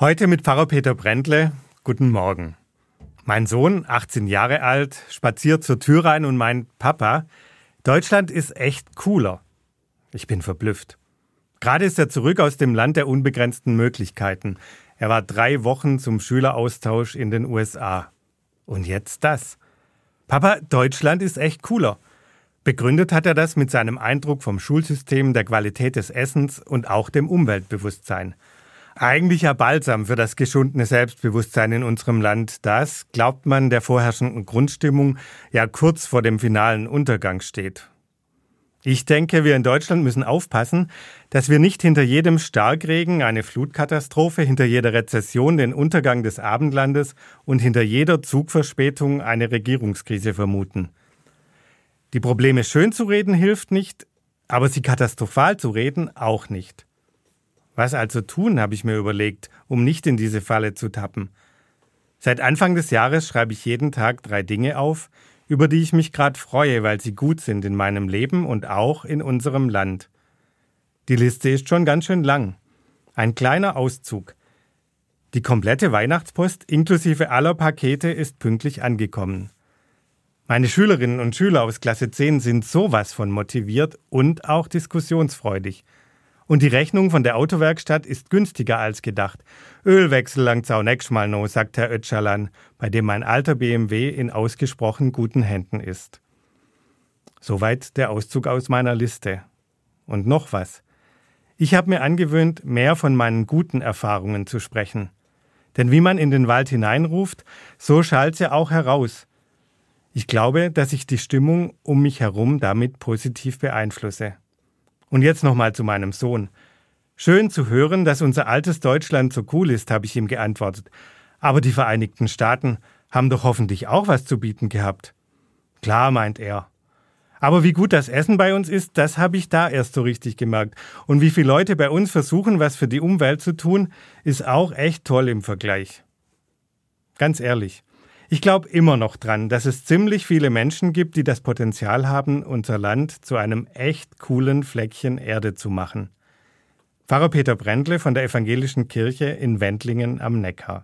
Heute mit Pfarrer Peter Brändle. Guten Morgen. Mein Sohn, 18 Jahre alt, spaziert zur Tür rein und meint, Papa, Deutschland ist echt cooler. Ich bin verblüfft. Gerade ist er zurück aus dem Land der unbegrenzten Möglichkeiten. Er war drei Wochen zum Schüleraustausch in den USA. Und jetzt das. Papa, Deutschland ist echt cooler. Begründet hat er das mit seinem Eindruck vom Schulsystem, der Qualität des Essens und auch dem Umweltbewusstsein. Eigentlich ja Balsam für das geschundene Selbstbewusstsein in unserem Land, das, glaubt man, der vorherrschenden Grundstimmung ja kurz vor dem finalen Untergang steht. Ich denke, wir in Deutschland müssen aufpassen, dass wir nicht hinter jedem Starkregen eine Flutkatastrophe, hinter jeder Rezession den Untergang des Abendlandes und hinter jeder Zugverspätung eine Regierungskrise vermuten. Die Probleme schön zu reden hilft nicht, aber sie katastrophal zu reden auch nicht. Was also tun, habe ich mir überlegt, um nicht in diese Falle zu tappen. Seit Anfang des Jahres schreibe ich jeden Tag drei Dinge auf, über die ich mich gerade freue, weil sie gut sind in meinem Leben und auch in unserem Land. Die Liste ist schon ganz schön lang. Ein kleiner Auszug. Die komplette Weihnachtspost inklusive aller Pakete ist pünktlich angekommen. Meine Schülerinnen und Schüler aus Klasse 10 sind sowas von motiviert und auch diskussionsfreudig. Und die Rechnung von der Autowerkstatt ist günstiger als gedacht. Ölwechsel langt auch nächstes Mal noch, sagt Herr Ötschalan, bei dem mein alter BMW in ausgesprochen guten Händen ist. Soweit der Auszug aus meiner Liste. Und noch was. Ich habe mir angewöhnt, mehr von meinen guten Erfahrungen zu sprechen. Denn wie man in den Wald hineinruft, so schallt sie auch heraus. Ich glaube, dass ich die Stimmung um mich herum damit positiv beeinflusse. Und jetzt nochmal zu meinem Sohn. Schön zu hören, dass unser altes Deutschland so cool ist, habe ich ihm geantwortet. Aber die Vereinigten Staaten haben doch hoffentlich auch was zu bieten gehabt. Klar, meint er. Aber wie gut das Essen bei uns ist, das habe ich da erst so richtig gemerkt. Und wie viele Leute bei uns versuchen, was für die Umwelt zu tun, ist auch echt toll im Vergleich. Ganz ehrlich, ich glaube immer noch dran, dass es ziemlich viele Menschen gibt, die das Potenzial haben, unser Land zu einem echt coolen Fleckchen Erde zu machen. Pfarrer Peter Brändle von der Evangelischen Kirche in Wendlingen am Neckar.